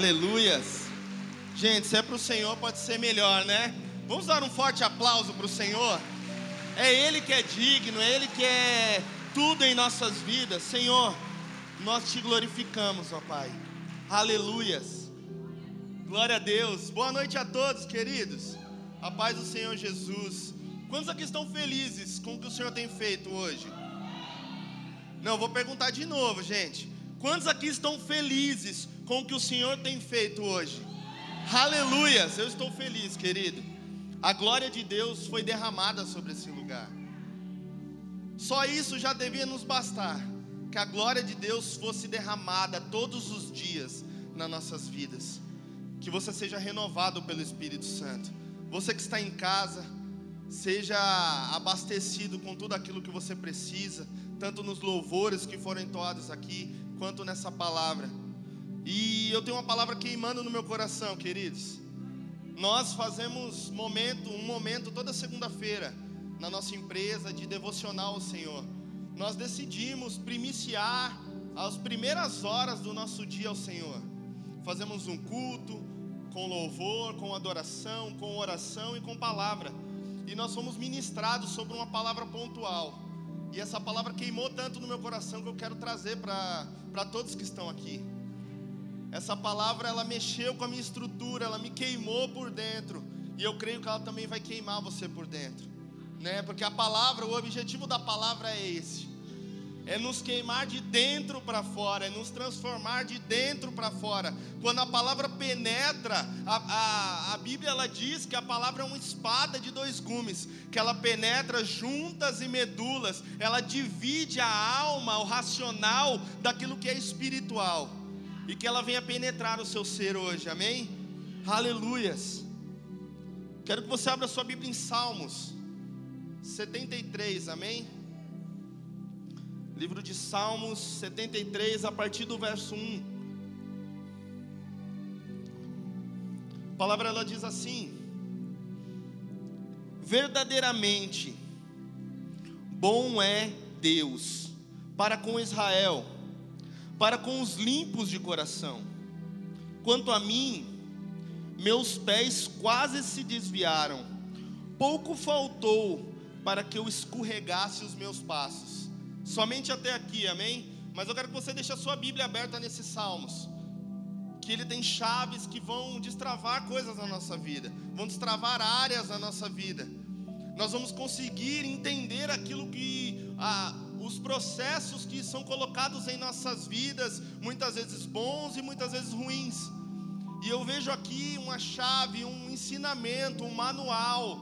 Aleluias. Gente, se é para o Senhor, pode ser melhor, né? Vamos dar um forte aplauso para o Senhor. É Ele que é digno, é Ele que é tudo em nossas vidas. Senhor, nós te glorificamos, ó Pai. Aleluias. Glória a Deus. Boa noite a todos, queridos. A paz do Senhor Jesus. Quantos aqui estão felizes com o que o Senhor tem feito hoje? Não, vou perguntar de novo, gente. Quantos aqui estão felizes com o que o Senhor tem feito hoje? Aleluias, eu estou feliz, querido. A glória de Deus foi derramada sobre esse lugar. Só isso já devia nos bastar. Que a glória de Deus fosse derramada todos os dias nas nossas vidas. Que você seja renovado pelo Espírito Santo. Você que está em casa, seja abastecido com tudo aquilo que você precisa, tanto nos louvores que foram entoados aqui, quanto nessa palavra. E eu tenho uma palavra queimando no meu coração, queridos. Nós fazemos momento, um momento toda segunda-feira na nossa empresa de devocional ao Senhor. Nós decidimos primiciar as primeiras horas do nosso dia ao Senhor. Fazemos um culto com louvor, com adoração, com oração e com palavra. E nós fomos ministrados sobre uma palavra pontual. E essa palavra queimou tanto no meu coração que eu quero trazer para para todos que estão aqui. Essa palavra ela mexeu com a minha estrutura, ela me queimou por dentro, e eu creio que ela também vai queimar você por dentro, né? Porque a palavra, o objetivo da palavra é esse: é nos queimar de dentro para fora, é nos transformar de dentro para fora. Quando a palavra penetra, a, a, a, Bíblia ela diz que a palavra é uma espada de dois gumes, que ela penetra juntas e medulas, ela divide a alma, o racional daquilo que é espiritual, e que ela venha penetrar o seu ser hoje, amém? Aleluias. Quero que você abra sua Bíblia em Salmos 73, amém? Livro de Salmos 73, a partir do verso 1. A palavra ela diz assim: Verdadeiramente bom é Deus para com Israel, para com os limpos de coração. Quanto a mim, meus pés quase se desviaram, pouco faltou para que eu escorregasse os meus passos. Somente até aqui, amém? Mas eu quero que você deixe a sua Bíblia aberta nesses salmos. Que ele tem chaves que vão destravar coisas na nossa vida, vão destravar áreas na nossa vida. Nós vamos conseguir entender aquilo que ah, os processos que são colocados em nossas vidas, muitas vezes bons e muitas vezes ruins. E eu vejo aqui uma chave, um ensinamento, um manual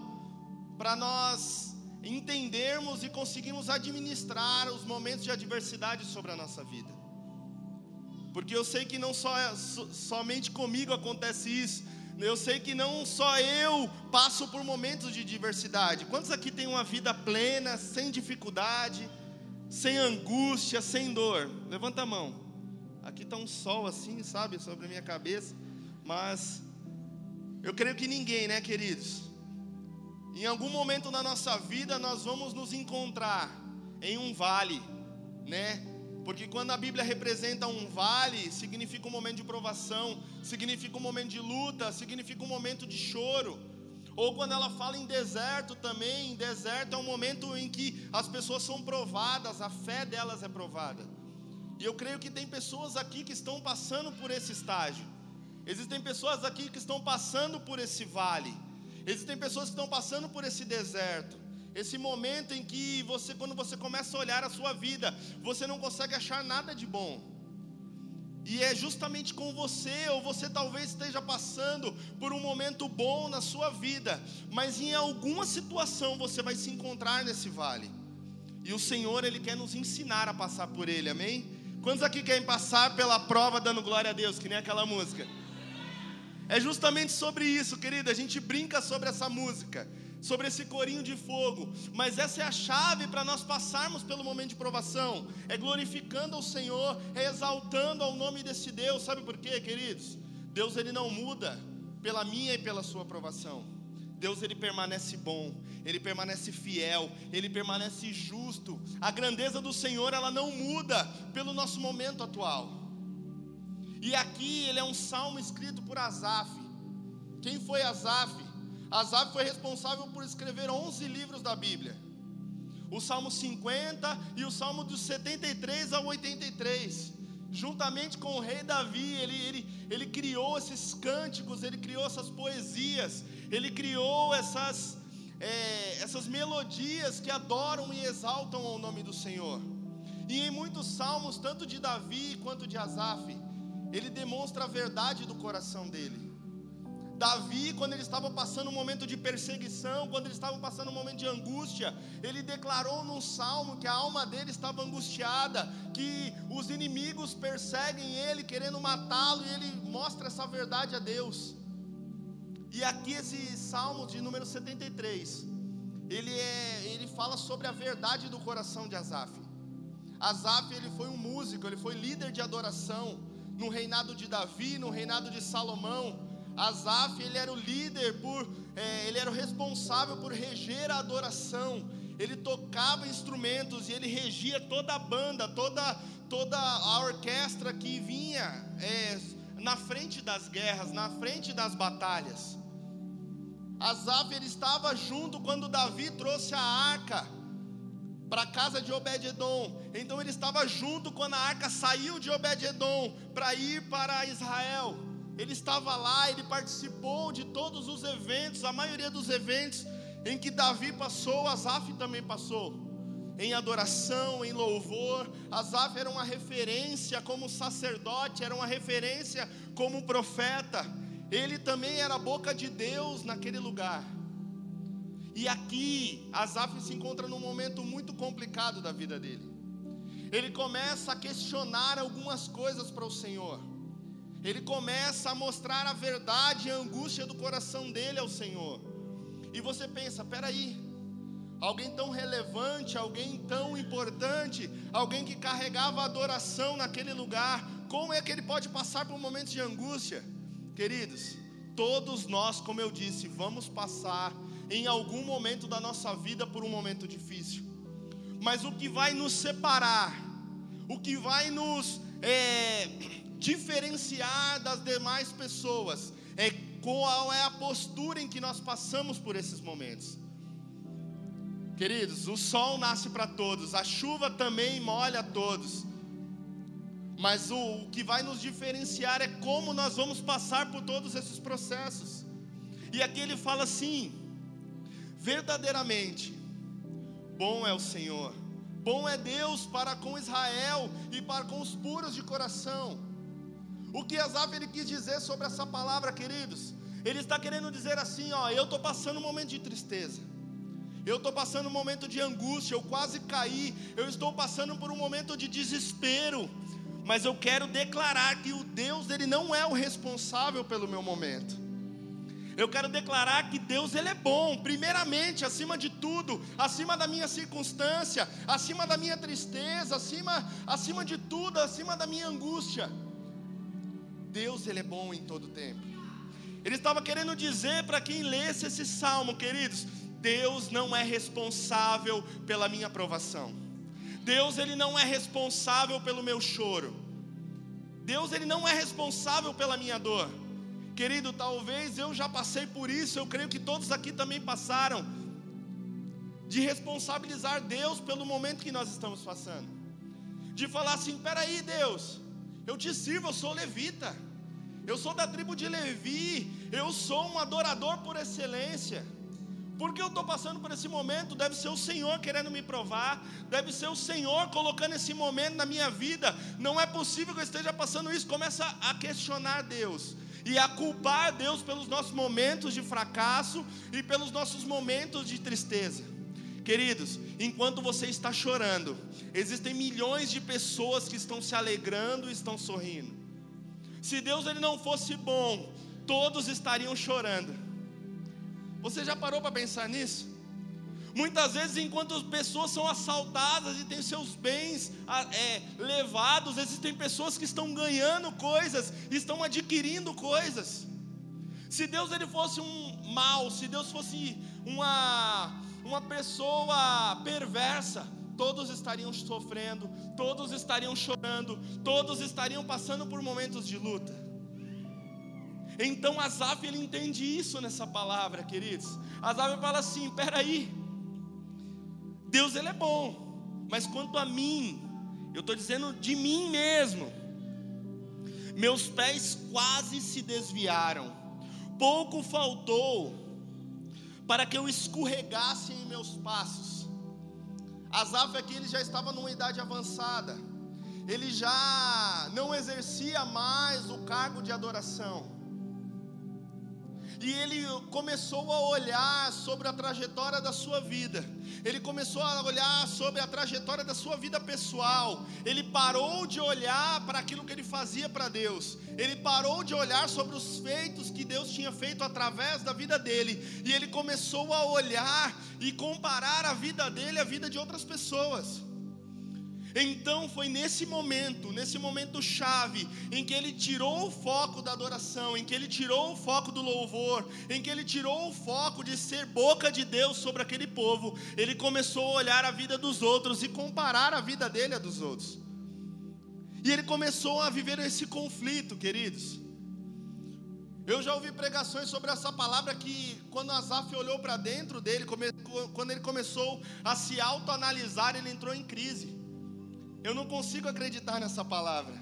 para nós entendermos e conseguirmos administrar os momentos de adversidade sobre a nossa vida. Porque eu sei que não só so, somente comigo acontece isso. Eu sei que não só eu passo por momentos de diversidade. Quantos aqui têm uma vida plena, sem dificuldade, sem angústia, sem dor? Levanta a mão. Aqui está um sol assim, sabe, sobre a minha cabeça. Mas eu creio que ninguém, né, queridos? Em algum momento na nossa vida nós vamos nos encontrar em um vale, né? Porque quando a Bíblia representa um vale, significa um momento de provação, significa um momento de luta, significa um momento de choro. Ou quando ela fala em deserto também, deserto é um momento em que as pessoas são provadas, a fé delas é provada. E eu creio que tem pessoas aqui que estão passando por esse estágio. Existem pessoas aqui que estão passando por esse vale. Existem pessoas que estão passando por esse deserto. Esse momento em que você, quando você começa a olhar a sua vida, você não consegue achar nada de bom. E é justamente com você, ou você talvez esteja passando por um momento bom na sua vida, mas em alguma situação você vai se encontrar nesse vale. E o Senhor, Ele quer nos ensinar a passar por ele, amém? Quantos aqui querem passar pela prova dando glória a Deus, que nem aquela música? É justamente sobre isso, querida. A gente brinca sobre essa música, sobre esse corinho de fogo, mas essa é a chave para nós passarmos pelo momento de provação. É glorificando ao Senhor, é exaltando ao nome desse Deus. Sabe por quê, queridos? Deus ele não muda pela minha e pela sua aprovação. Deus ele permanece bom, ele permanece fiel, ele permanece justo. A grandeza do Senhor ela não muda pelo nosso momento atual. E aqui ele é um salmo escrito por Asaf. Quem foi Asaf? Asaf foi responsável por escrever 11 livros da Bíblia. O Salmo 50 e o Salmo dos 73 ao 83. Juntamente com o rei Davi, ele, ele, ele criou esses cânticos, ele criou essas poesias, ele criou essas, é, essas melodias que adoram e exaltam o nome do Senhor. E em muitos salmos, tanto de Davi quanto de Asaf, ele demonstra a verdade do coração dele. Davi, quando ele estava passando um momento de perseguição, quando ele estava passando um momento de angústia, ele declarou num salmo que a alma dele estava angustiada, que os inimigos perseguem ele, querendo matá-lo, e ele mostra essa verdade a Deus. E aqui esse salmo de número 73, ele é, ele fala sobre a verdade do coração de Asaf. Asaf, ele foi um músico, ele foi líder de adoração no reinado de Davi, no reinado de Salomão. Asaf, ele era o líder por, é, ele era o responsável por reger a adoração. Ele tocava instrumentos e ele regia toda a banda, toda, toda a orquestra que vinha é, na frente das guerras, na frente das batalhas. Asaf ele estava junto quando Davi trouxe a arca para a casa de Obed-edom. Então ele estava junto quando a arca saiu de Obed-edom para ir para Israel. Ele estava lá, ele participou de todos os eventos, a maioria dos eventos em que Davi passou, Asaf também passou. Em adoração, em louvor, Asaf era uma referência como sacerdote, era uma referência como profeta. Ele também era a boca de Deus naquele lugar. E aqui, Asaf se encontra num momento muito complicado da vida dele. Ele começa a questionar algumas coisas para o Senhor ele começa a mostrar a verdade e a angústia do coração dele ao Senhor. E você pensa: peraí, alguém tão relevante, alguém tão importante, alguém que carregava adoração naquele lugar, como é que ele pode passar por um momento de angústia? Queridos, todos nós, como eu disse, vamos passar em algum momento da nossa vida por um momento difícil, mas o que vai nos separar, o que vai nos é, diferenciar das demais pessoas é qual é a postura em que nós passamos por esses momentos. Queridos, o sol nasce para todos, a chuva também molha todos. Mas o, o que vai nos diferenciar é como nós vamos passar por todos esses processos. E aqui ele fala assim: verdadeiramente, bom é o Senhor, bom é Deus para com Israel e para com os puros de coração. O que Asaf ele quis dizer sobre essa palavra, queridos? Ele está querendo dizer assim, ó, eu estou passando um momento de tristeza. Eu estou passando um momento de angústia, eu quase caí, eu estou passando por um momento de desespero, mas eu quero declarar que o Deus ele não é o responsável pelo meu momento. Eu quero declarar que Deus ele é bom, primeiramente, acima de tudo, acima da minha circunstância, acima da minha tristeza, acima, acima de tudo, acima da minha angústia. Deus ele é bom em todo tempo. Ele estava querendo dizer para quem lesse esse salmo, queridos, Deus não é responsável pela minha aprovação. Deus ele não é responsável pelo meu choro. Deus ele não é responsável pela minha dor. Querido, talvez eu já passei por isso, eu creio que todos aqui também passaram de responsabilizar Deus pelo momento que nós estamos passando. De falar assim: "Peraí, Deus, eu te sirvo, eu sou levita. Eu sou da tribo de Levi. Eu sou um adorador por excelência. Porque eu estou passando por esse momento, deve ser o Senhor querendo me provar, deve ser o Senhor colocando esse momento na minha vida. Não é possível que eu esteja passando isso. Começa a questionar Deus e a culpar Deus pelos nossos momentos de fracasso e pelos nossos momentos de tristeza. Queridos, enquanto você está chorando, existem milhões de pessoas que estão se alegrando e estão sorrindo. Se Deus ele não fosse bom, todos estariam chorando. Você já parou para pensar nisso? Muitas vezes, enquanto pessoas são assaltadas e têm seus bens é, levados, existem pessoas que estão ganhando coisas, estão adquirindo coisas. Se Deus ele fosse um mal, se Deus fosse uma uma pessoa perversa, todos estariam sofrendo, todos estariam chorando, todos estariam passando por momentos de luta. Então Asaf ele entende isso nessa palavra, queridos. Asaf fala assim: peraí, Deus ele é bom, mas quanto a mim, eu estou dizendo de mim mesmo, meus pés quase se desviaram, pouco faltou para que eu escorregasse em meus passos. Asaf aqui ele já estava numa idade avançada, ele já não exercia mais o cargo de adoração. E ele começou a olhar sobre a trajetória da sua vida, ele começou a olhar sobre a trajetória da sua vida pessoal, ele parou de olhar para aquilo que ele fazia para Deus, ele parou de olhar sobre os feitos que Deus tinha feito através da vida dele, e ele começou a olhar e comparar a vida dele à vida de outras pessoas. Então foi nesse momento, nesse momento chave, em que ele tirou o foco da adoração, em que ele tirou o foco do louvor, em que ele tirou o foco de ser boca de Deus sobre aquele povo, ele começou a olhar a vida dos outros e comparar a vida dele à dos outros. E ele começou a viver esse conflito, queridos. Eu já ouvi pregações sobre essa palavra que quando Asaf olhou para dentro dele, quando ele começou a se autoanalisar, ele entrou em crise. Eu não consigo acreditar nessa palavra.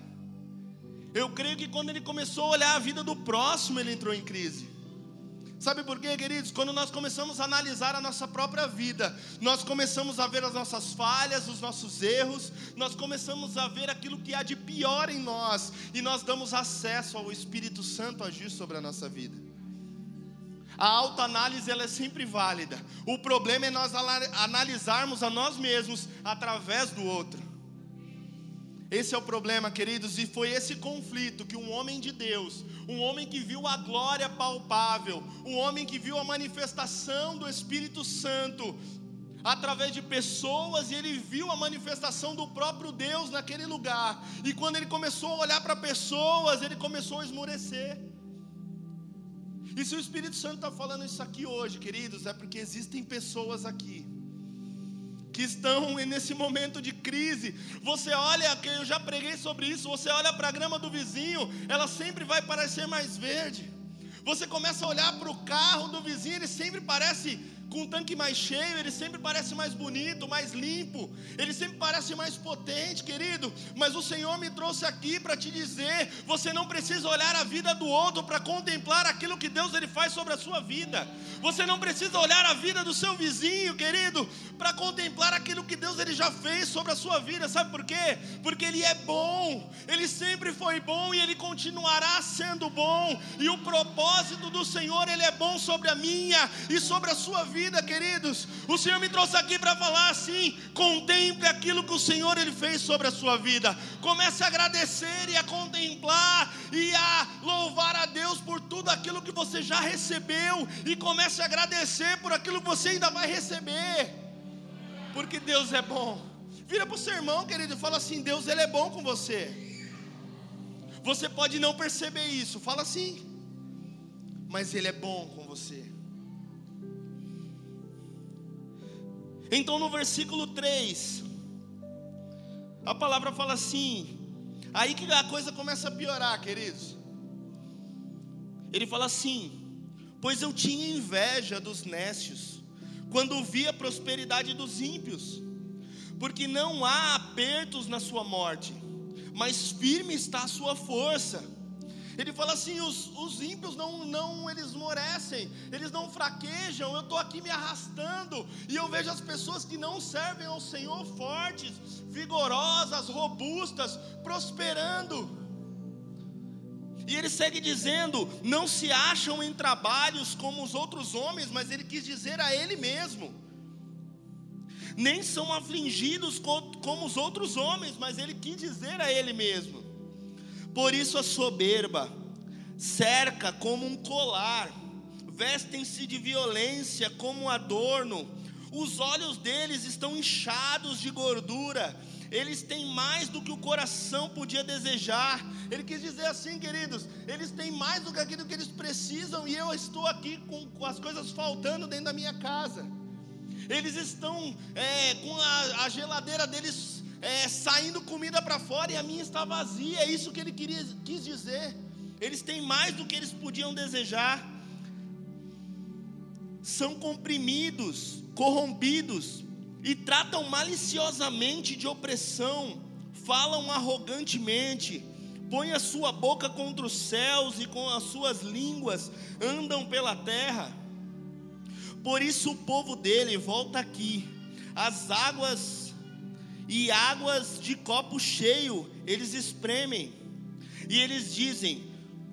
Eu creio que quando ele começou a olhar a vida do próximo, ele entrou em crise. Sabe por quê, queridos? Quando nós começamos a analisar a nossa própria vida, nós começamos a ver as nossas falhas, os nossos erros, nós começamos a ver aquilo que há de pior em nós, e nós damos acesso ao Espírito Santo agir sobre a nossa vida. A autoanálise ela é sempre válida. O problema é nós analisarmos a nós mesmos através do outro. Esse é o problema, queridos, e foi esse conflito que um homem de Deus, um homem que viu a glória palpável, um homem que viu a manifestação do Espírito Santo através de pessoas, e ele viu a manifestação do próprio Deus naquele lugar. E quando ele começou a olhar para pessoas, ele começou a esmorecer. E se o Espírito Santo está falando isso aqui hoje, queridos, é porque existem pessoas aqui que estão nesse momento de crise. Você olha, eu já preguei sobre isso, você olha para a grama do vizinho, ela sempre vai parecer mais verde. Você começa a olhar para o carro do vizinho, ele sempre parece com um tanque mais cheio, ele sempre parece mais bonito, mais limpo, ele sempre parece mais potente, querido. Mas o Senhor me trouxe aqui para te dizer: você não precisa olhar a vida do outro para contemplar aquilo que Deus ele faz sobre a sua vida. Você não precisa olhar a vida do seu vizinho, querido, para contemplar aquilo que Deus ele já fez sobre a sua vida. Sabe por quê? Porque ele é bom, ele sempre foi bom e ele continuará sendo bom. E o propósito do Senhor ele é bom sobre a minha e sobre a sua vida vida, queridos. O Senhor me trouxe aqui para falar assim: contemple aquilo que o Senhor ele fez sobre a sua vida. Comece a agradecer e a contemplar e a louvar a Deus por tudo aquilo que você já recebeu e comece a agradecer por aquilo que você ainda vai receber. Porque Deus é bom. Vira para o seu irmão, querido, e fala assim: Deus ele é bom com você. Você pode não perceber isso, fala assim, mas Ele é bom com você. Então no versículo 3, a palavra fala assim, aí que a coisa começa a piorar, queridos. Ele fala assim: Pois eu tinha inveja dos nécios, quando via a prosperidade dos ímpios, porque não há apertos na sua morte, mas firme está a sua força. Ele fala assim: os, os ímpios não, não eles morecem, eles não fraquejam. Eu estou aqui me arrastando e eu vejo as pessoas que não servem ao Senhor fortes, vigorosas, robustas, prosperando. E ele segue dizendo: não se acham em trabalhos como os outros homens, mas ele quis dizer a ele mesmo. Nem são afligidos como os outros homens, mas ele quis dizer a ele mesmo. Por isso a soberba cerca como um colar, vestem-se de violência como um adorno, os olhos deles estão inchados de gordura, eles têm mais do que o coração podia desejar. Ele quis dizer assim, queridos: eles têm mais do que aquilo que eles precisam, e eu estou aqui com, com as coisas faltando dentro da minha casa. eles estão é, com a, a, geladeira deles é, saindo comida para fora e a minha está vazia. É isso que ele queria, quis dizer. Eles têm mais do que eles podiam desejar. São comprimidos, corrompidos e tratam maliciosamente de opressão, falam arrogantemente, põem a sua boca contra os céus e com as suas línguas andam pela terra. Por isso o povo dele volta aqui, as águas e águas de copo cheio eles espremem, e eles dizem: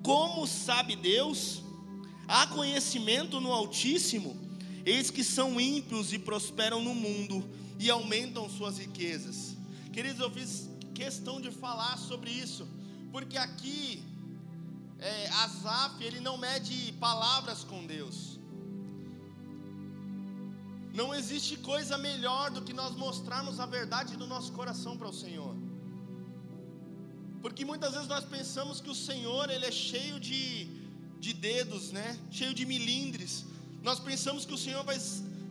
Como sabe Deus? Há conhecimento no Altíssimo? Eis que são ímpios e prosperam no mundo e aumentam suas riquezas. Queridos, eu fiz questão de falar sobre isso, porque aqui é, Asaf ele não mede palavras com Deus. Não existe coisa melhor do que nós mostrarmos a verdade do nosso coração para o Senhor. Porque muitas vezes nós pensamos que o Senhor ele é cheio de, de dedos, né? Cheio de milindres. Nós pensamos que o Senhor vai,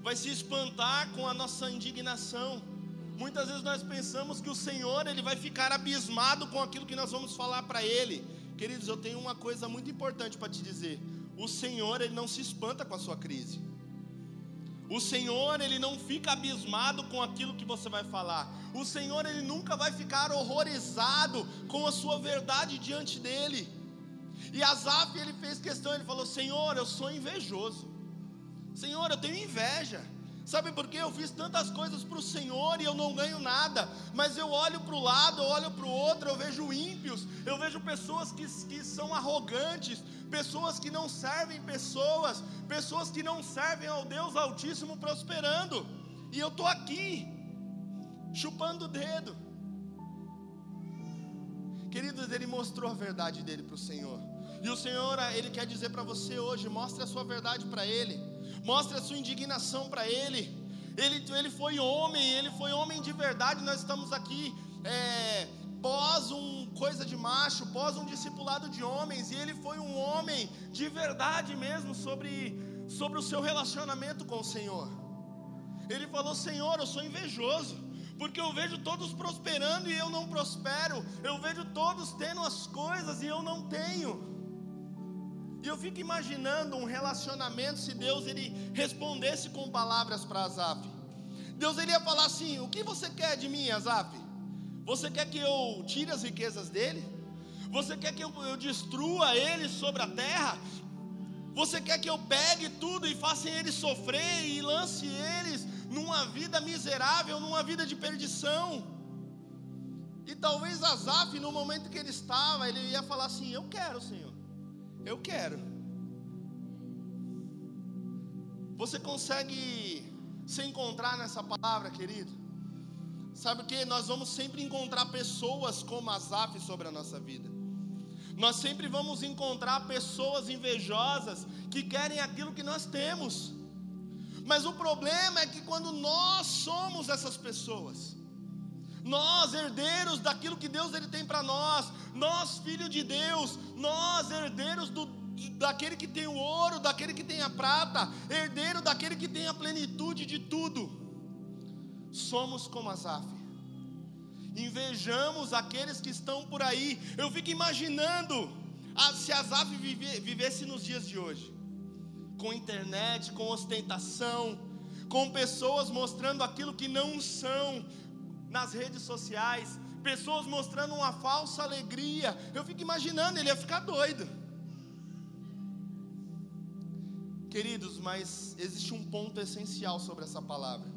vai se espantar com a nossa indignação. Muitas vezes nós pensamos que o Senhor ele vai ficar abismado com aquilo que nós vamos falar para Ele. Queridos, eu tenho uma coisa muito importante para te dizer. O Senhor ele não se espanta com a sua crise. O Senhor ele não fica abismado com aquilo que você vai falar. O Senhor ele nunca vai ficar horrorizado com a sua verdade diante dele. E Asaf ele fez questão, ele falou: Senhor, eu sou invejoso. Senhor, eu tenho inveja. Sabe por quê? Eu fiz tantas coisas para o Senhor e eu não ganho nada. Mas eu olho para o lado, eu olho para o outro, eu vejo ímpios, eu vejo pessoas que, que são arrogantes, pessoas que não servem pessoas, pessoas que não servem ao Deus Altíssimo prosperando. E eu estou aqui, chupando o dedo. Queridos, ele mostrou a verdade dele para o Senhor. E o Senhor, ele quer dizer para você hoje: mostre a sua verdade para Ele mostre a sua indignação para Ele. Ele, ele foi homem, ele foi homem de verdade. Nós estamos aqui é, pós um coisa de macho, pós um discipulado de homens, e ele foi um homem de verdade mesmo sobre, sobre o seu relacionamento com o Senhor. Ele falou: Senhor, eu sou invejoso, porque eu vejo todos prosperando e eu não prospero, eu vejo todos tendo as coisas e eu não tenho. E eu fico imaginando um relacionamento se Deus ele respondesse com palavras para Asaf. Deus ele ia falar assim: "O que você quer de mim, Asaf? Você quer que eu tire as riquezas dele? Você quer que eu, eu destrua ele sobre a terra? Você quer que eu pegue tudo e faça eles sofrer e lance eles numa vida miserável, numa vida de perdição?" E talvez Asaf, no momento que ele estava, ele ia falar assim: Eu quero, Senhor. Eu quero. Você consegue se encontrar nessa palavra, querido? Sabe o que? Nós vamos sempre encontrar pessoas como Asaf sobre a nossa vida. Nós sempre vamos encontrar pessoas invejosas que querem aquilo que nós temos. Mas o problema é que quando nós somos essas pessoas, nós herdeiros daquilo que Deus ele tem para nós, nós filhos de Deus, nós herdeiros do, daquele que tem o ouro, daquele que tem a prata, herdeiro daquele que tem a plenitude de tudo. Somos como Asaf. Invejamos aqueles que estão por aí. Eu fico imaginando se Asaf vive, vivesse nos dias de hoje, com internet, com ostentação, com pessoas mostrando aquilo que não são, nas redes sociais, pessoas mostrando uma falsa alegria. Eu fico imaginando, ele ia ficar doido. Queridos, mas existe um ponto essencial sobre essa palavra.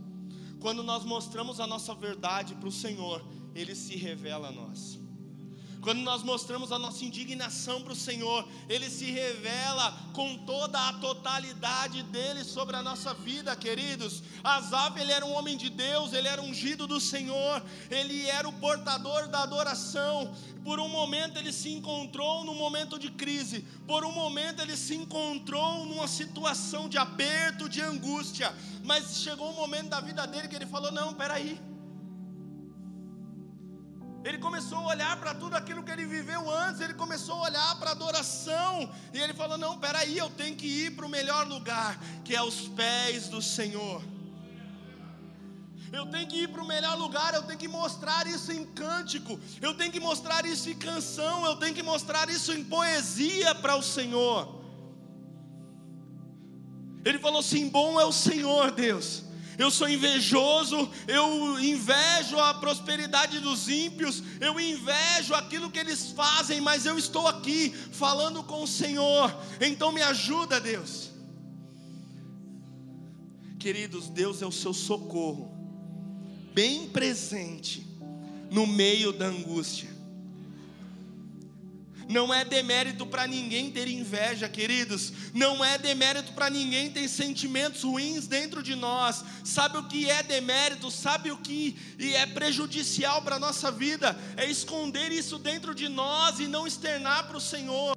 Quando nós mostramos a nossa verdade para o Senhor, Ele se revela a nós. Quando nós mostramos a nossa indignação para o Senhor, Ele se revela com toda a totalidade dele sobre a nossa vida, queridos. Asaf, ele era um homem de Deus, ele era ungido do Senhor, ele era o portador da adoração. Por um momento ele se encontrou num momento de crise, por um momento ele se encontrou numa situação de aperto, de angústia, mas chegou um momento da vida dele que ele falou: Não, peraí. Ele começou a olhar para tudo aquilo que ele viveu antes, ele começou a olhar para a adoração, e ele falou: Não, peraí, eu tenho que ir para o melhor lugar, que é os pés do Senhor. Eu tenho que ir para o melhor lugar, eu tenho que mostrar isso em cântico, eu tenho que mostrar isso em canção, eu tenho que mostrar isso em poesia para o Senhor. Ele falou assim: Bom é o Senhor, Deus. Eu sou invejoso, eu invejo a prosperidade dos ímpios, eu invejo aquilo que eles fazem, mas eu estou aqui falando com o Senhor, então me ajuda, Deus. Queridos, Deus é o seu socorro, bem presente no meio da angústia. Não é demérito para ninguém ter inveja, queridos. Não é demérito para ninguém ter sentimentos ruins dentro de nós. Sabe o que é demérito? Sabe o que é prejudicial para a nossa vida? É esconder isso dentro de nós e não externar para o Senhor.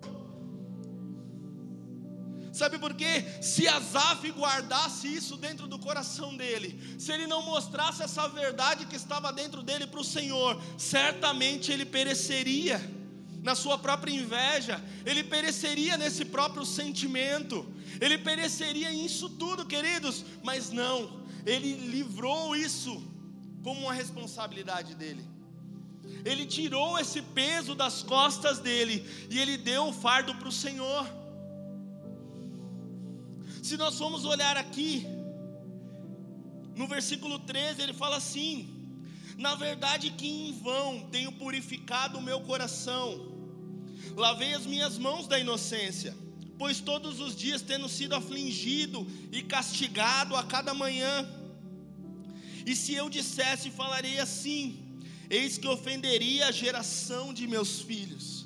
Sabe por quê? Se Azaf guardasse isso dentro do coração dele, se ele não mostrasse essa verdade que estava dentro dele para o Senhor, certamente ele pereceria na sua própria inveja, ele pereceria nesse próprio sentimento, ele pereceria nisso tudo, queridos, mas não, ele livrou isso como uma responsabilidade dele. Ele tirou esse peso das costas dele e ele deu o fardo para o Senhor. Se nós formos olhar aqui, no versículo 13, ele fala assim: na verdade, que em vão tenho purificado o meu coração, lavei as minhas mãos da inocência, pois todos os dias tendo sido afligido e castigado a cada manhã. E se eu dissesse, falarei assim: eis que ofenderia a geração de meus filhos.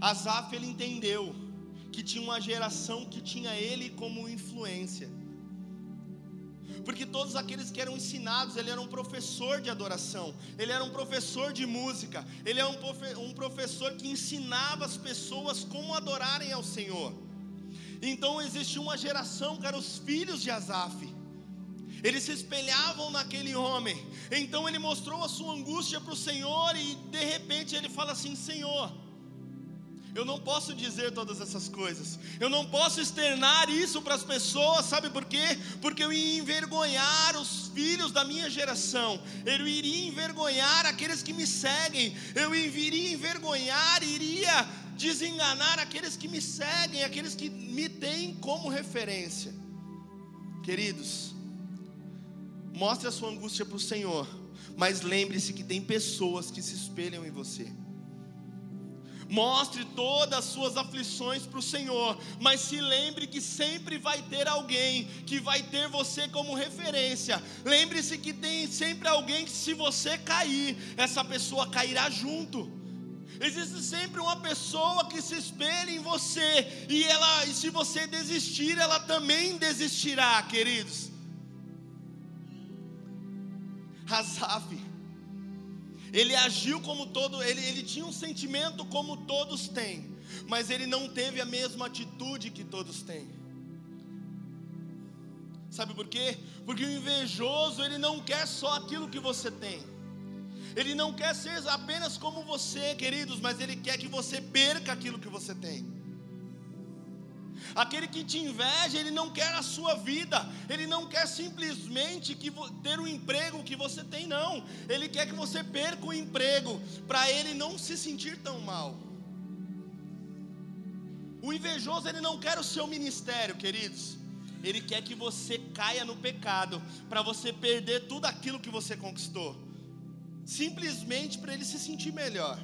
Asaf ele entendeu que tinha uma geração que tinha ele como influência porque todos aqueles que eram ensinados, ele era um professor de adoração, ele era um professor de música, ele era um professor que ensinava as pessoas como adorarem ao Senhor. Então existia uma geração que eram os filhos de Asaf. Eles se espelhavam naquele homem. Então ele mostrou a sua angústia para o Senhor e de repente ele fala assim: Senhor, eu não posso dizer todas essas coisas. Eu não posso externar isso para as pessoas, sabe por quê? Porque eu ia envergonhar os filhos da minha geração. Eu iria envergonhar aqueles que me seguem. Eu iria envergonhar, iria desenganar aqueles que me seguem, aqueles que me têm como referência. Queridos, mostre a sua angústia para o Senhor, mas lembre-se que tem pessoas que se espelham em você. Mostre todas as suas aflições para o Senhor, mas se lembre que sempre vai ter alguém que vai ter você como referência. Lembre-se que tem sempre alguém que, se você cair, essa pessoa cairá junto. Existe sempre uma pessoa que se espelha em você, e ela, e se você desistir, ela também desistirá, queridos. Hazaf ele agiu como todo, ele, ele tinha um sentimento como todos têm, mas ele não teve a mesma atitude que todos têm. Sabe por quê? Porque o invejoso, ele não quer só aquilo que você tem. Ele não quer ser apenas como você, queridos, mas ele quer que você perca aquilo que você tem. Aquele que te inveja, ele não quer a sua vida, ele não quer simplesmente que ter o emprego que você tem, não. Ele quer que você perca o emprego, para ele não se sentir tão mal. O invejoso, ele não quer o seu ministério, queridos. Ele quer que você caia no pecado, para você perder tudo aquilo que você conquistou, simplesmente para ele se sentir melhor.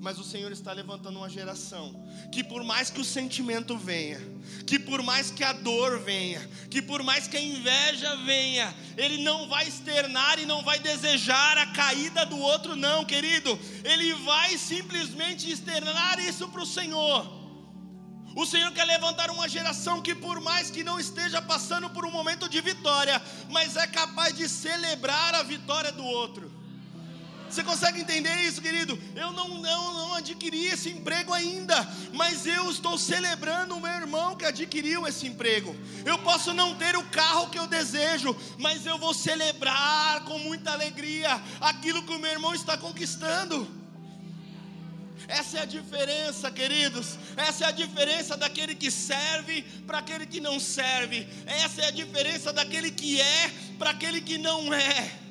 Mas o Senhor está levantando uma geração que, por mais que o sentimento venha, que por mais que a dor venha, que por mais que a inveja venha, ele não vai externar e não vai desejar a caída do outro, não, querido. Ele vai simplesmente externar isso para o Senhor. O Senhor quer levantar uma geração que, por mais que não esteja passando por um momento de vitória, mas é capaz de celebrar a vitória do outro. Você consegue entender isso, querido? Eu não, não, não adquiri esse emprego ainda, mas eu estou celebrando o meu irmão que adquiriu esse emprego. Eu posso não ter o carro que eu desejo, mas eu vou celebrar com muita alegria aquilo que o meu irmão está conquistando. Essa é a diferença, queridos. Essa é a diferença daquele que serve para aquele que não serve. Essa é a diferença daquele que é para aquele que não é.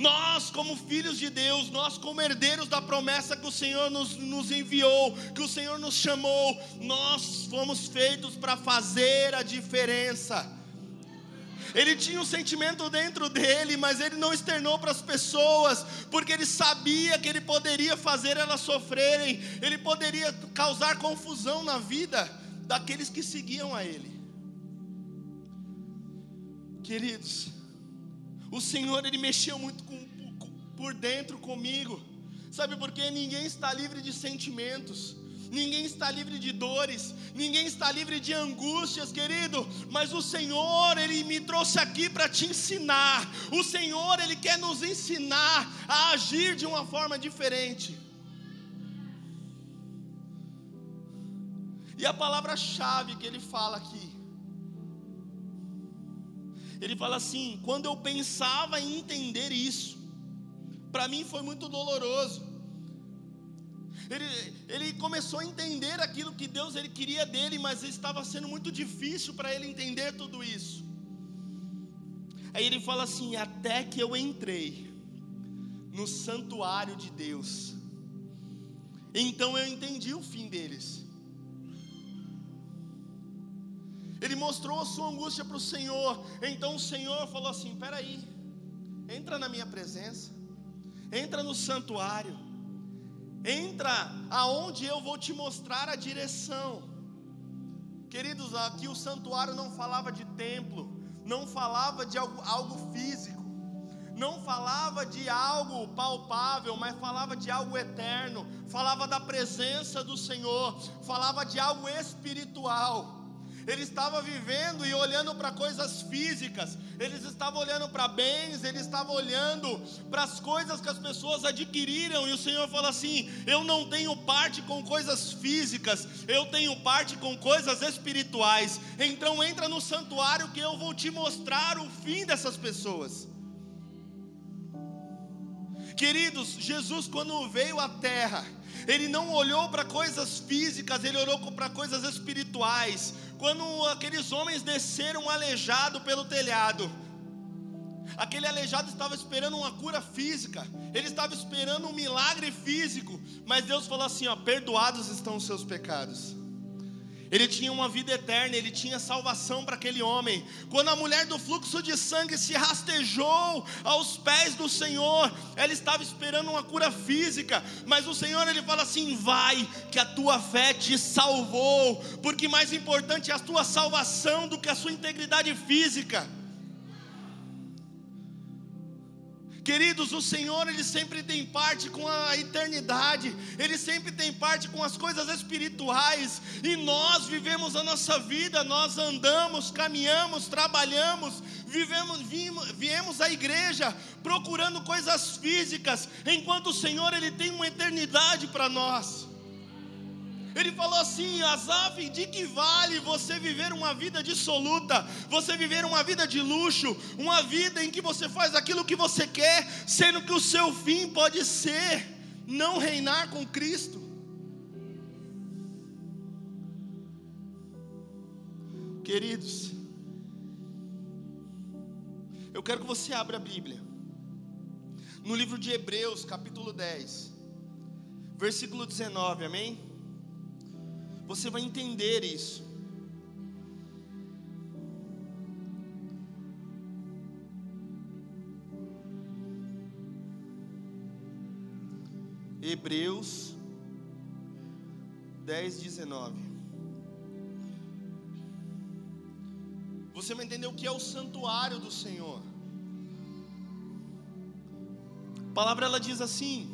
Nós, como filhos de Deus, nós, como herdeiros da promessa que o Senhor nos, nos enviou, que o Senhor nos chamou, nós fomos feitos para fazer a diferença. Ele tinha um sentimento dentro dele, mas ele não externou para as pessoas, porque ele sabia que ele poderia fazer elas sofrerem, ele poderia causar confusão na vida daqueles que seguiam a ele. Queridos, o Senhor ele mexeu muito com, por dentro comigo. Sabe por quê? Ninguém está livre de sentimentos ninguém está livre de dores, ninguém está livre de angústias, querido, mas o Senhor, Ele me trouxe aqui para te ensinar, o Senhor, Ele quer nos ensinar a agir de uma forma diferente. E a palavra-chave que ele fala aqui, ele fala assim: quando eu pensava em entender isso, para mim foi muito doloroso. Ele, ele começou a entender aquilo que Deus ele queria dele, mas estava sendo muito difícil para ele entender tudo isso. Aí ele fala assim: até que eu entrei no santuário de Deus, então eu entendi o fim deles. Ele mostrou a sua angústia para o Senhor. Então o Senhor falou assim: peraí, entra na minha presença, entra no santuário Entra aonde eu vou te mostrar a direção. Queridos, aqui o santuário não falava de templo, não falava de algo, algo físico, não falava de algo palpável, mas falava de algo eterno, falava da presença do Senhor, falava de algo espiritual. Ele estava vivendo e olhando para coisas físicas, eles estavam olhando para bens, eles estavam olhando para as coisas que as pessoas adquiriram, e o Senhor fala assim: Eu não tenho parte com coisas físicas, eu tenho parte com coisas espirituais. Então entra no santuário que eu vou te mostrar o fim dessas pessoas. Queridos, Jesus, quando veio à terra, ele não olhou para coisas físicas, ele olhou para coisas espirituais. Quando aqueles homens desceram aleijado pelo telhado, aquele aleijado estava esperando uma cura física, ele estava esperando um milagre físico, mas Deus falou assim: ó, perdoados estão os seus pecados. Ele tinha uma vida eterna, ele tinha salvação para aquele homem. Quando a mulher do fluxo de sangue se rastejou aos pés do Senhor, ela estava esperando uma cura física, mas o Senhor ele fala assim: "Vai, que a tua fé te salvou", porque mais importante é a tua salvação do que a sua integridade física. Queridos, o Senhor ele sempre tem parte com a eternidade, ele sempre tem parte com as coisas espirituais, e nós vivemos a nossa vida, nós andamos, caminhamos, trabalhamos, vivemos, vimos, viemos à igreja procurando coisas físicas, enquanto o Senhor ele tem uma eternidade para nós. Ele falou assim: Azaf, de que vale você viver uma vida dissoluta, você viver uma vida de luxo, uma vida em que você faz aquilo que você quer, sendo que o seu fim pode ser não reinar com Cristo? Queridos, eu quero que você abra a Bíblia, no livro de Hebreus, capítulo 10, versículo 19, amém? Você vai entender isso. Hebreus 10, 19. Você vai entender o que é o santuário do Senhor. A palavra ela diz assim: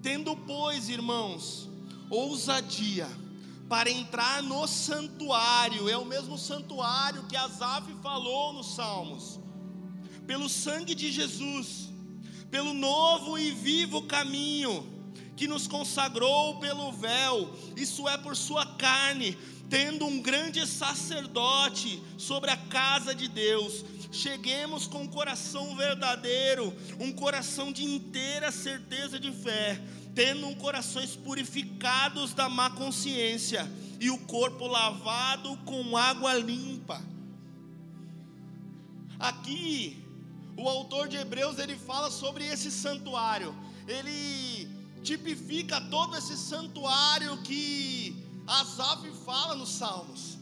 Tendo, pois, irmãos, ousadia, para entrar no santuário, é o mesmo santuário que Asaf falou nos Salmos, pelo sangue de Jesus, pelo novo e vivo caminho que nos consagrou pelo véu, isso é por sua carne, tendo um grande sacerdote sobre a casa de Deus, cheguemos com um coração verdadeiro, um coração de inteira certeza de fé, tendo corações purificados da má consciência e o corpo lavado com água limpa. Aqui, o autor de Hebreus ele fala sobre esse santuário. Ele tipifica todo esse santuário que Asaf fala nos Salmos.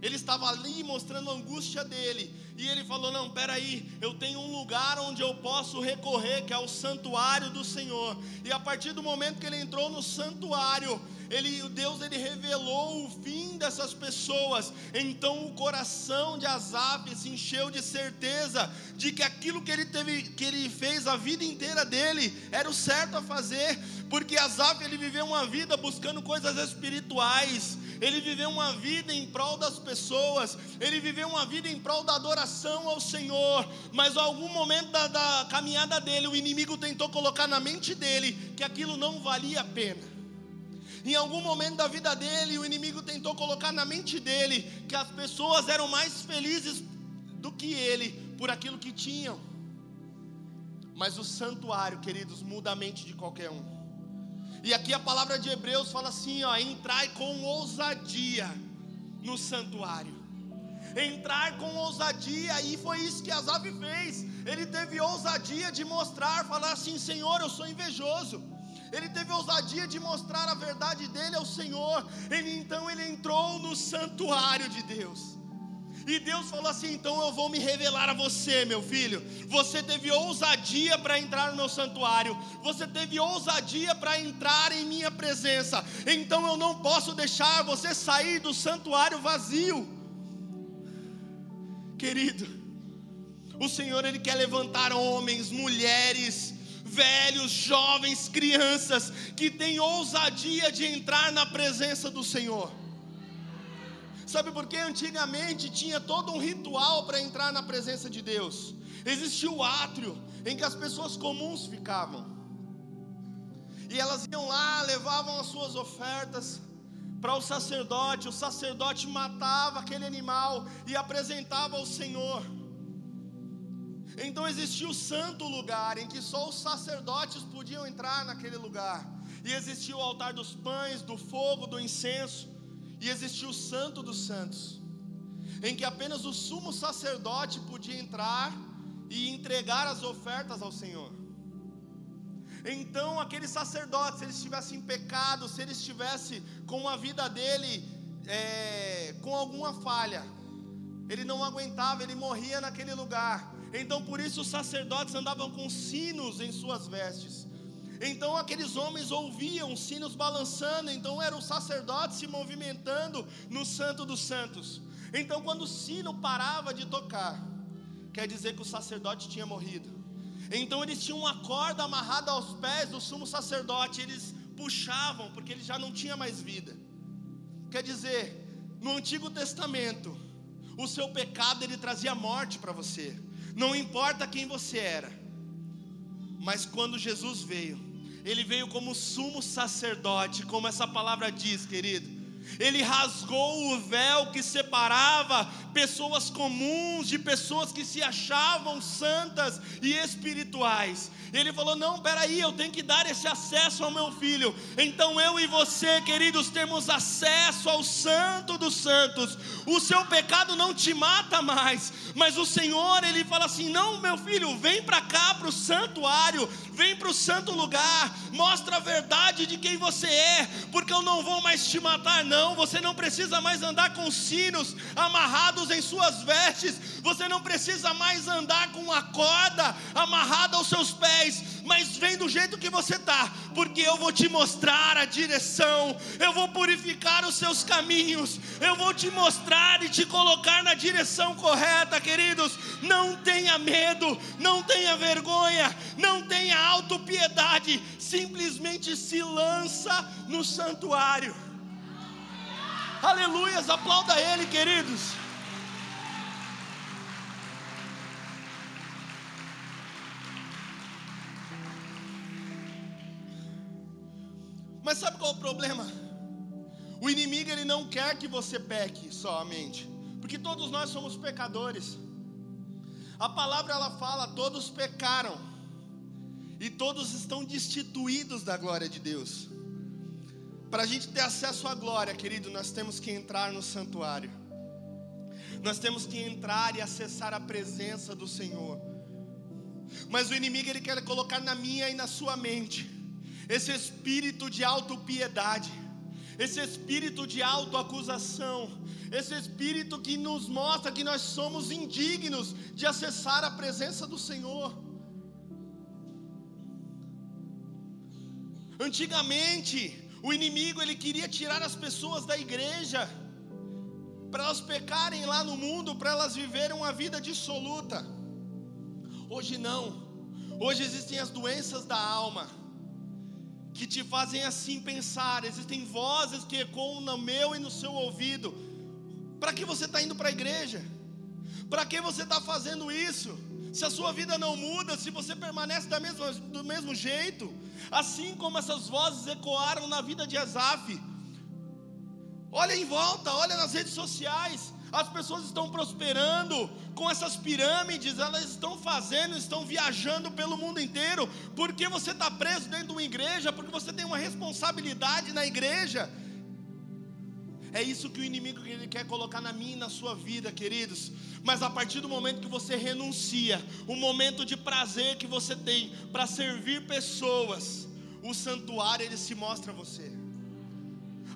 Ele estava ali mostrando a angústia dele. E ele falou: Não, peraí, eu tenho um lugar onde eu posso recorrer, que é o santuário do Senhor. E a partir do momento que ele entrou no santuário, ele, Deus ele revelou o fim dessas pessoas. Então o coração de Asaf se encheu de certeza de que aquilo que ele teve, que ele fez a vida inteira dele era o certo a fazer, porque Asaf ele viveu uma vida buscando coisas espirituais. Ele viveu uma vida em prol das pessoas, ele viveu uma vida em prol da adoração ao Senhor, mas em algum momento da, da caminhada dele, o inimigo tentou colocar na mente dele que aquilo não valia a pena. Em algum momento da vida dele, o inimigo tentou colocar na mente dele que as pessoas eram mais felizes do que ele por aquilo que tinham. Mas o santuário, queridos, muda a mente de qualquer um. E aqui a palavra de Hebreus fala assim: ó, entrai com ousadia no santuário. Entrar com ousadia, e foi isso que Asaf fez. Ele teve ousadia de mostrar, falar assim: Senhor, eu sou invejoso ele teve ousadia de mostrar a verdade dele ao Senhor. Ele então ele entrou no santuário de Deus. E Deus falou assim: então eu vou me revelar a você, meu filho. Você teve ousadia para entrar no meu santuário, você teve ousadia para entrar em minha presença. Então eu não posso deixar você sair do santuário vazio. Querido, o Senhor ele quer levantar homens, mulheres, velhos, jovens, crianças que têm ousadia de entrar na presença do Senhor. Sabe por que antigamente tinha todo um ritual para entrar na presença de Deus? Existia o átrio em que as pessoas comuns ficavam. E elas iam lá, levavam as suas ofertas para o sacerdote. O sacerdote matava aquele animal e apresentava ao Senhor. Então existia o santo lugar em que só os sacerdotes podiam entrar naquele lugar. E existia o altar dos pães, do fogo, do incenso. E existia o santo dos santos, em que apenas o sumo sacerdote podia entrar e entregar as ofertas ao Senhor. Então, aquele sacerdote, se ele estivesse em pecado, se ele estivesse com a vida dele é, com alguma falha, ele não aguentava, ele morria naquele lugar. Então por isso os sacerdotes andavam com sinos em suas vestes. Então aqueles homens ouviam sinos balançando, então era o sacerdote se movimentando no Santo dos Santos. Então quando o sino parava de tocar, quer dizer que o sacerdote tinha morrido. Então eles tinham uma corda amarrada aos pés do sumo sacerdote, eles puxavam porque ele já não tinha mais vida. Quer dizer, no Antigo Testamento, o seu pecado ele trazia morte para você. Não importa quem você era, mas quando Jesus veio, ele veio como sumo sacerdote, como essa palavra diz, querido. Ele rasgou o véu que separava pessoas comuns de pessoas que se achavam santas e espirituais. Ele falou: Não, peraí, eu tenho que dar esse acesso ao meu filho. Então eu e você, queridos, temos acesso ao Santo dos Santos. O seu pecado não te mata mais, mas o Senhor, Ele fala assim: Não, meu filho, vem para cá, para o santuário, vem para o santo lugar, mostra a verdade de quem você é, porque eu não vou mais te matar, não. Você não precisa mais andar com sinos amarrados em suas vestes, você não precisa mais andar com a corda amarrada aos seus pés pés, mas vem do jeito que você está, porque eu vou te mostrar a direção, eu vou purificar os seus caminhos, eu vou te mostrar e te colocar na direção correta, queridos. Não tenha medo, não tenha vergonha, não tenha autopiedade, simplesmente se lança no santuário. Aleluias, aplauda Ele, queridos. Mas sabe qual é o problema? O inimigo ele não quer que você peque somente, porque todos nós somos pecadores. A palavra ela fala: todos pecaram e todos estão destituídos da glória de Deus. Para a gente ter acesso à glória, querido, nós temos que entrar no santuário. Nós temos que entrar e acessar a presença do Senhor. Mas o inimigo ele quer colocar na minha e na sua mente esse espírito de autopiedade, esse espírito de autoacusação, esse espírito que nos mostra que nós somos indignos de acessar a presença do Senhor. Antigamente, o inimigo ele queria tirar as pessoas da igreja para elas pecarem lá no mundo, para elas viverem uma vida dissoluta. Hoje não. Hoje existem as doenças da alma que te fazem assim pensar. Existem vozes que ecoam no meu e no seu ouvido. Para que você está indo para a igreja? Para que você está fazendo isso? Se a sua vida não muda, se você permanece da mesma, do mesmo jeito, assim como essas vozes ecoaram na vida de Asaf. Olha em volta, olha nas redes sociais, as pessoas estão prosperando com essas pirâmides, elas estão fazendo, estão viajando pelo mundo inteiro. Porque você está preso dentro de uma igreja, porque você tem uma responsabilidade na igreja. É isso que o inimigo ele quer colocar na minha e na sua vida, queridos. Mas a partir do momento que você renuncia, o momento de prazer que você tem para servir pessoas, o santuário ele se mostra a você.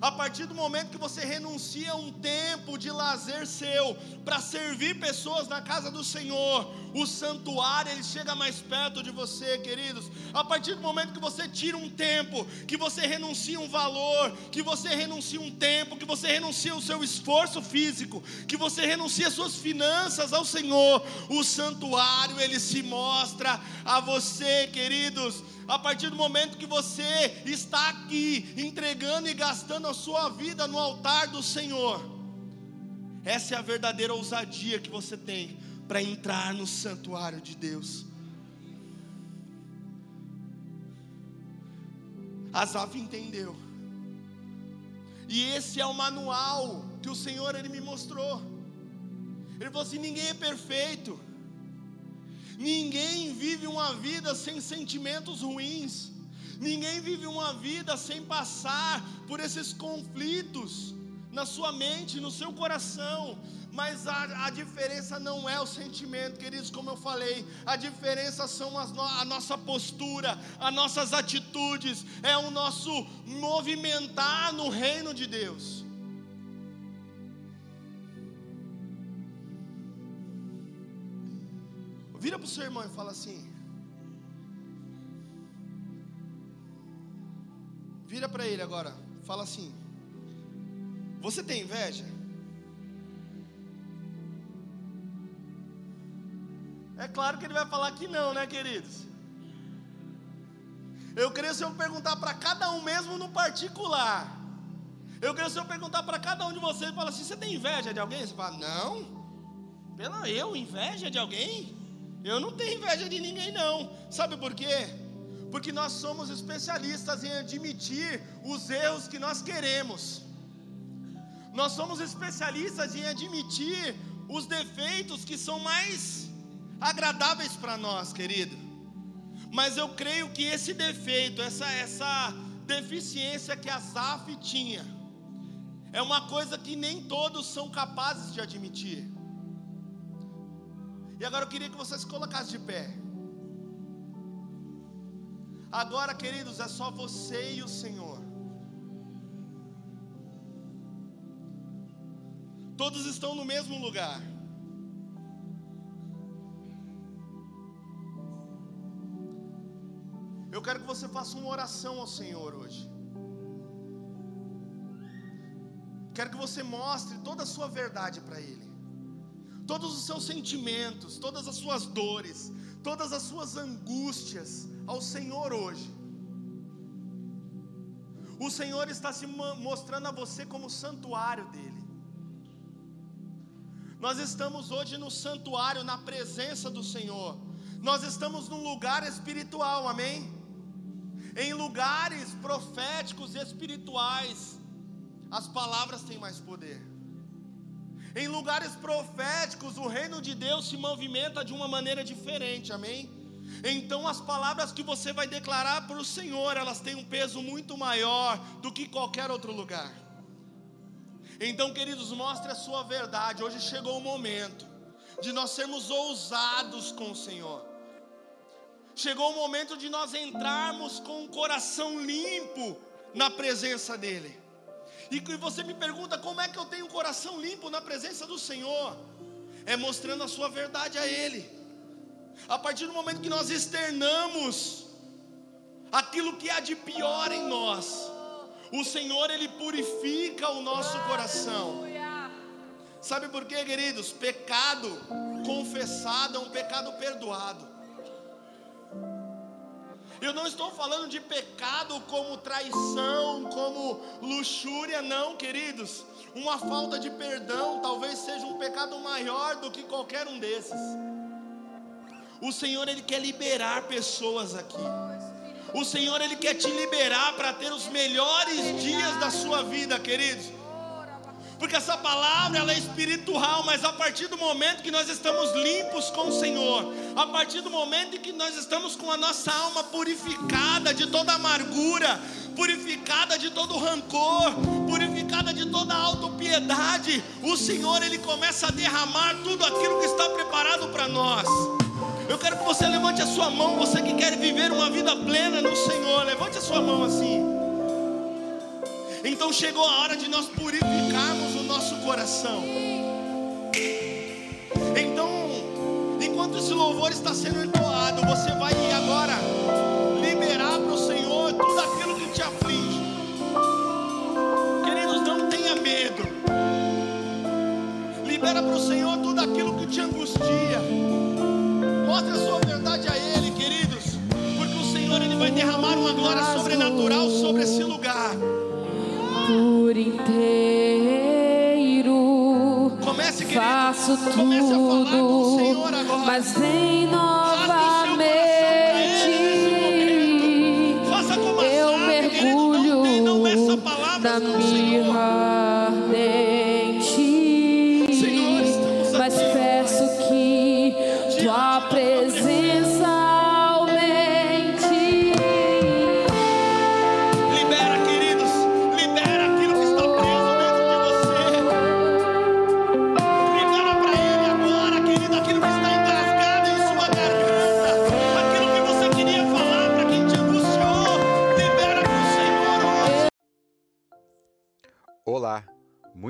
A partir do momento que você renuncia um tempo de lazer seu para servir pessoas na casa do Senhor, o santuário ele chega mais perto de você, queridos. A partir do momento que você tira um tempo, que você renuncia um valor, que você renuncia um tempo, que você renuncia o seu esforço físico, que você renuncia suas finanças ao Senhor, o santuário ele se mostra a você, queridos a partir do momento que você está aqui entregando e gastando a sua vida no altar do Senhor, essa é a verdadeira ousadia que você tem para entrar no santuário de Deus. Asaf entendeu. E esse é o manual que o Senhor ele me mostrou. Ele falou assim: ninguém é perfeito. Ninguém vive uma vida sem sentimentos ruins. Ninguém vive uma vida sem passar por esses conflitos na sua mente, no seu coração. Mas a, a diferença não é o sentimento, queridos, como eu falei. A diferença são as no, a nossa postura, as nossas atitudes, é o nosso movimentar no reino de Deus. Vira para o seu irmão e fala assim. Vira para ele agora. Fala assim. Você tem inveja? É claro que ele vai falar que não, né, queridos? Eu creio se eu perguntar para cada um mesmo no particular. Eu creio se eu perguntar para cada um de vocês, fala assim: você tem inveja de alguém? Você fala, não. Pela eu, inveja de alguém? Eu não tenho inveja de ninguém, não. Sabe por quê? Porque nós somos especialistas em admitir os erros que nós queremos. Nós somos especialistas em admitir os defeitos que são mais agradáveis para nós, querido. Mas eu creio que esse defeito, essa, essa deficiência que a Zaf tinha, é uma coisa que nem todos são capazes de admitir. E agora eu queria que você se colocasse de pé. Agora, queridos, é só você e o Senhor. Todos estão no mesmo lugar. Eu quero que você faça uma oração ao Senhor hoje. Quero que você mostre toda a sua verdade para Ele todos os seus sentimentos, todas as suas dores, todas as suas angústias ao Senhor hoje. O Senhor está se mostrando a você como santuário dele. Nós estamos hoje no santuário, na presença do Senhor. Nós estamos num lugar espiritual, amém? Em lugares proféticos e espirituais, as palavras têm mais poder. Em lugares proféticos, o reino de Deus se movimenta de uma maneira diferente, amém? então as palavras que você vai declarar para o Senhor, elas têm um peso muito maior do que qualquer outro lugar. Então, queridos, mostre a sua verdade. Hoje chegou o momento de nós sermos ousados com o Senhor. Chegou o momento de nós entrarmos com o coração limpo na presença dEle. E você me pergunta como é que eu tenho o coração limpo na presença do Senhor? É mostrando a sua verdade a Ele. A partir do momento que nós externamos aquilo que há de pior em nós, o Senhor ele purifica o nosso coração. Sabe por quê, queridos? Pecado confessado é um pecado perdoado. Eu não estou falando de pecado como traição, como luxúria, não, queridos. Uma falta de perdão talvez seja um pecado maior do que qualquer um desses. O Senhor ele quer liberar pessoas aqui. O Senhor ele quer te liberar para ter os melhores dias da sua vida, queridos. Porque essa palavra ela é espiritual, mas a partir do momento que nós estamos limpos com o Senhor, a partir do momento em que nós estamos com a nossa alma purificada de toda amargura, purificada de todo rancor, purificada de toda autopiedade, o Senhor ele começa a derramar tudo aquilo que está preparado para nós. Eu quero que você levante a sua mão, você que quer viver uma vida plena no Senhor, levante a sua mão assim. Então chegou a hora de nós purificarmos o nosso coração. Então, enquanto esse louvor está sendo entoado, você vai agora liberar para o Senhor tudo aquilo que te aflige. Queridos, não tenha medo. Libera para o Senhor tudo aquilo que te angustia. Mostre a sua verdade a Ele, queridos, porque o Senhor ele vai derramar uma glória sobrenatural sobre esse lugar. Por inteiro, comece, querido, faço comece a falar com o tudo, Senhor agora. mas vem novamente. Faça como a Eu Sara, querido, não, tem, não palavras na com